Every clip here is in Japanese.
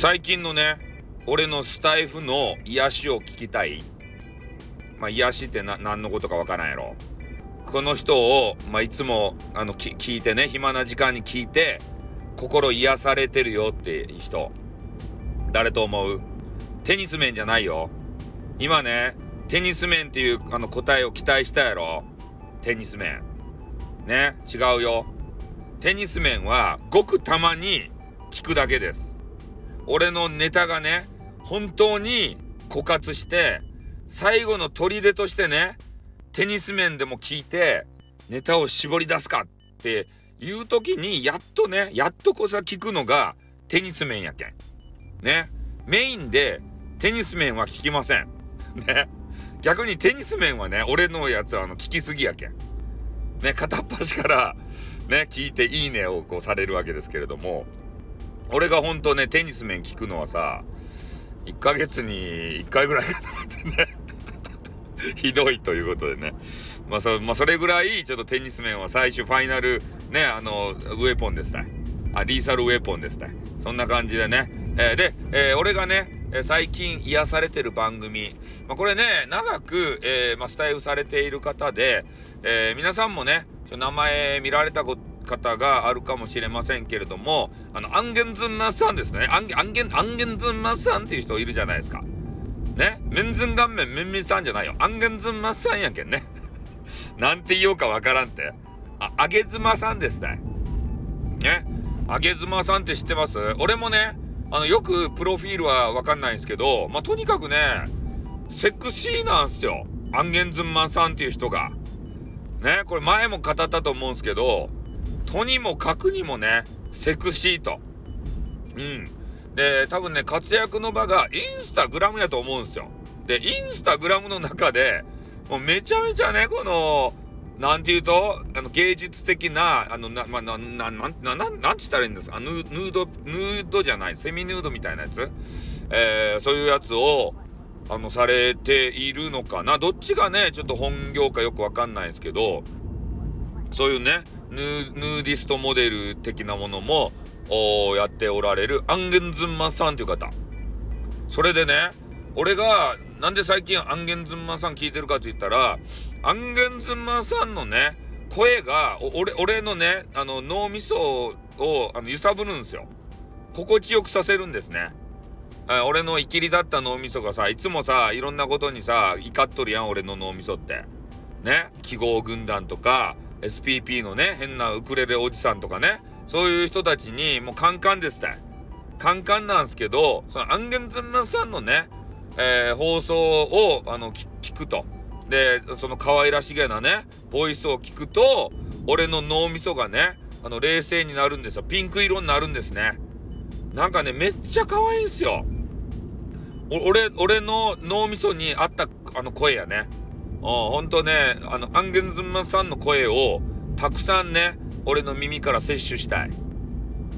最近のね俺のスタイフの癒しを聞きたい。まあ癒しって何のことかわからんやろ。この人を、まあ、いつもあの聞いてね暇な時間に聞いて心癒されてるよっていう人。誰と思う？テニス面じゃないよ。今ねテニス面っていうあの答えを期待したやろ。テニス面。ね違うよ。テニス面はごくたまに聞くだけです。俺のネタがね本当に枯渇して最後の砦としてねテニス面でも聞いてネタを絞り出すかっていう時にやっとねやっとこさ聞くのがテニス面やけん。ねメインでテニス面は聞きません。ね逆にテニス面はね俺のやつはあの聞きすぎやけん。ね片っ端からね聞いていいねをこうされるわけですけれども俺が本当ねテニス面聞くのはさ1ヶ月に1回ぐらいかなってね ひどいということでね。まあそ、まあ、それぐらい、ちょっとテニス面は最終ファイナル、ね、あの、ウェポンですたい。あ、リーサルウェポンですたい。そんな感じでね。えー、で、えー、俺がね、最近癒されてる番組。まあ、これね、長く、えー、まあ、スタイフされている方で、えー、皆さんもね、名前見られたこと方があるかもしれませんけれども、あの、アンゲンズンマさんですね。アンゲン、アンゲン、アンゲンズンマさんっていう人いるじゃないですか。ね？メンズン顔面メンミさんじゃないよ。アンゲンズンマさんやけんね。なんて言おうかわからんって。あ、あげずまさんですね。ね？あげずまさんって知ってます？俺もね、あの、よくプロフィールはわかんないんですけど、まあ、とにかくね、セクシーなんすよ。アンゲンズンマンさんっていう人が。ね、これ前も語ったと思うんですけど、とにもかくにもね、セクシーと。うん。で、多分ね、活躍の場がインスタグラムやと思うんですよ。で、インスタグラムの中で、もうめちゃめちゃね、この、なんて言うと、あの、芸術的な、あの、な、ま、な、な、な、な、なん、なんて言ったらいいんですか？ヌード、ヌードじゃない、セミヌードみたいなやつ？えー、そういうやつを、あの、されているのかな？どっちがね、ちょっと本業かよくわかんないですけど、そういうね、ヌー、ヌーディストモデル的なものも、やっておられるアンゲンズンマンさんという方。それでね、俺がなんで最近アンゲンズンマンさん聞いてるかって言ったら、アンゲンズンマンさんのね、声が、俺、俺のね、あの、脳みそをあの揺さぶるんですよ。心地よくさせるんですね。俺の生きりだった脳みそがさ、いつもさ、いろんなことにさ、怒っとるやん、俺の脳みそって。ね、記号軍団とか、SPP のね、変なウクレレおじさんとかね、そういう人たちにもうカンカンですって。カンカンなんすけどそのアンゲンズンマンさんのね、えー、放送をあの聞くと。でその可愛らしげなねボイスを聞くと俺の脳みそがねあの冷静になるんですよ。ピンク色になるんですね。なんかねめっちゃ可愛いんすよ。俺俺の脳みそに合ったあの声やね。ほんとねあのアンゲンズマさんの声をたくさんね俺の耳から摂取したい。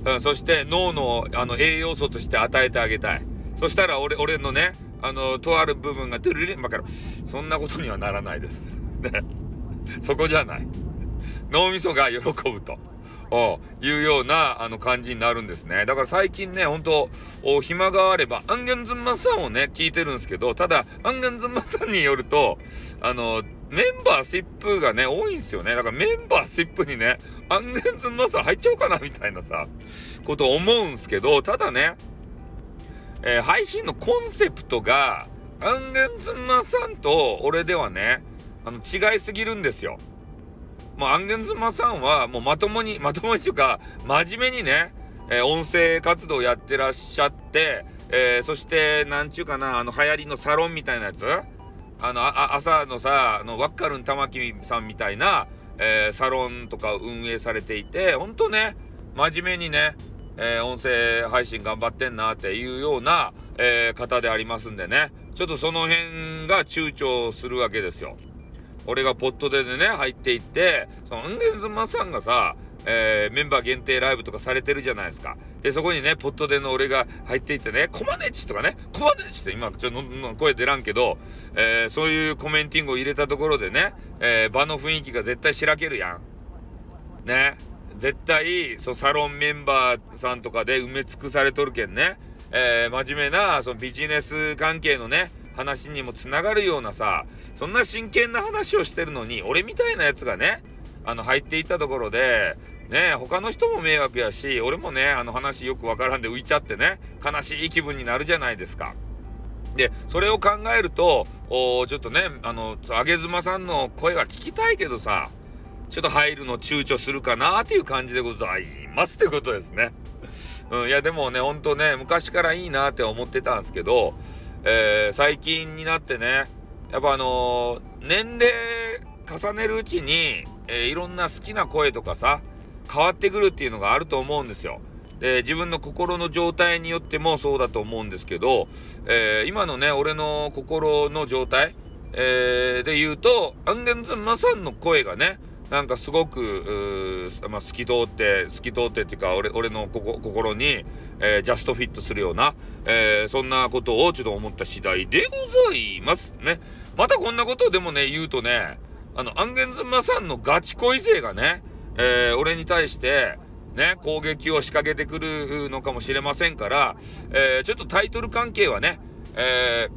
うん、そして脳のあの栄養素として与えてあげたい。そしたら俺、俺のね、あの、とある部分がトゥルリンばから、そんなことにはならないです。ね。そこじゃない。脳みそが喜ぶと。いうようなあの感じになるんですね。だから最近ね、ほんと、暇があれば、アンゲンズンマさんをね、聞いてるんですけど、ただ、アンゲンズンマさんによると、あの、メンバーシップがね、多いんですよね。だからメンバーシップにね、アンゲンズンマさん入っちゃおうかな、みたいなさ、こと思うんすけど、ただね、えー、配信のコンセプトが、アンゲンズンマさんと俺ではね、あの、違いすぎるんですよ。もうアンゲンズマさんはもうまともに、まともにというか、真面目にね、えー、音声活動やってらっしゃって、えー、そして、なんちゅうかな、あの、流行りのサロンみたいなやつあの、あ朝のさ、あの、ワッカルン玉木さんみたいな、えー、サロンとか運営されていて、ほんとね、真面目にね、えー、音声配信頑張ってんなっていうような、えー、方でありますんでね、ちょっとその辺が躊躇するわけですよ。俺がポットでね、入っていって、その、ンゲンズマさんがさ、えー、メンバー限定ライブとかされてるじゃないですか。で、そこにね、ポットでの俺が入っていってね、コマネチとかね、コマネチって今、ちょっと声出らんけど、えー、そういうコメンティングを入れたところでね、えー、場の雰囲気が絶対しらけるやん。ね。絶対、そう、サロンメンバーさんとかで埋め尽くされとるけんね。えー、真面目な、そのビジネス関係のね、話にもつながるようなさ、そんな真剣な話をしてるのに、俺みたいなやつがね、あの、入っていったところで、ね他の人も迷惑やし、俺もね、あの話よくわからんで浮いちゃってね、悲しい気分になるじゃないですか。で、それを考えると、おちょっとね、あの、あげずまさんの声は聞きたいけどさ、ちょっと入るの躊躇するかなっていう感じでございますってことですね。うん、いやでもね、ほんとね、昔からいいなって思ってたんですけど、えー、最近になってね、やっぱあのー、年齢重ねるうちに、えー、いろんな好きな声とかさ、変わってくるっていうのがあると思うんですよ。で、自分の心の状態によってもそうだと思うんですけど、え、今のね、俺の心の状態、えー、で言うと、アンゲンズマさんの声がね、なんかすごく、まあ、透き通って透き通ってっていうか俺俺の心に、えー、ジャストフィットするような、えー、そんなことをちょっと思った次第でございますね。またこんなことをでもね言うとねあのアンゲンズマさんのガチ恋勢がね、えー、俺に対してね攻撃を仕掛けてくるのかもしれませんから、えちょっとタイトル関係はね、え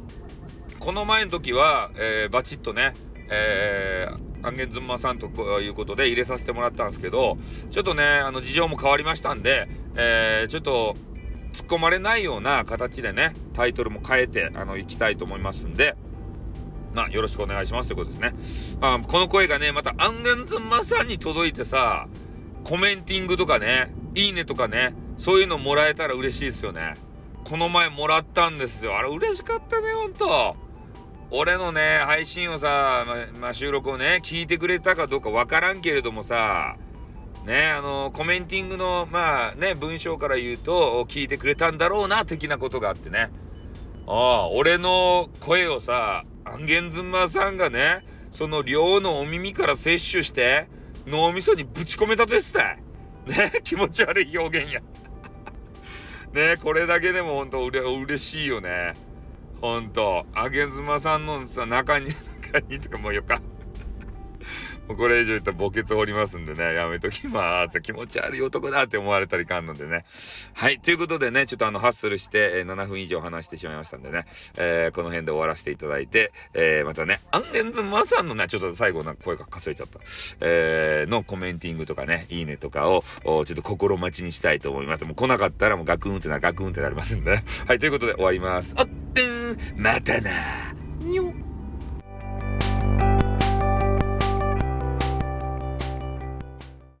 この前の時は、えバチッとね、えーアンゲンズンマさんということで入れさせてもらったんですけど、ちょっとね、あの、事情も変わりましたんで、えー、ちょっと、突っ込まれないような形でね、タイトルも変えて、あの、行きたいと思いますんで、まあ、よろしくお願いしますということですね。まあ、この声がね、またアンゲンズンマさんに届いてさ、コメンティングとかね、いいねとかね、そういうのもらえたら嬉しいですよね。この前もらったんですよ。あれ嬉しかったね、ほんと。俺のね、配信をさ、ま、まあ、収録をね、聞いてくれたかどうかわからんけれどもさ、ね、あの、コメンティングの、まあね、文章から言うと、聞いてくれたんだろうな、的なことがあってね。ああ、俺の声をさ、アンゲンズマさんがね、その量のお耳から摂取して、脳みそにぶち込めたですたい。ね、気持ち悪い表現や。ね、これだけでもほんとうれ嬉しいよね。ほんと、あげずまさんのさ、中に、中にとかもうよか。もうこれ以上言ったら墓穴掘りますんでね、やめときます。気持ち悪い男だって思われたりかんのでね。はい。ということでね、ちょっとあの、ハッスルして、えー、7分以上話してしまいましたんでね、えー、この辺で終わらせていただいて、えー、またね、アンゲンズマさんのね、ちょっと最後なんか声がかすれちゃった、えー、のコメンティングとかね、いいねとかを、ちょっと心待ちにしたいと思います。もう来なかったらもうガクンってな、ガクンってなりますんでね。はい。ということで終わります。あってーまたな。にょ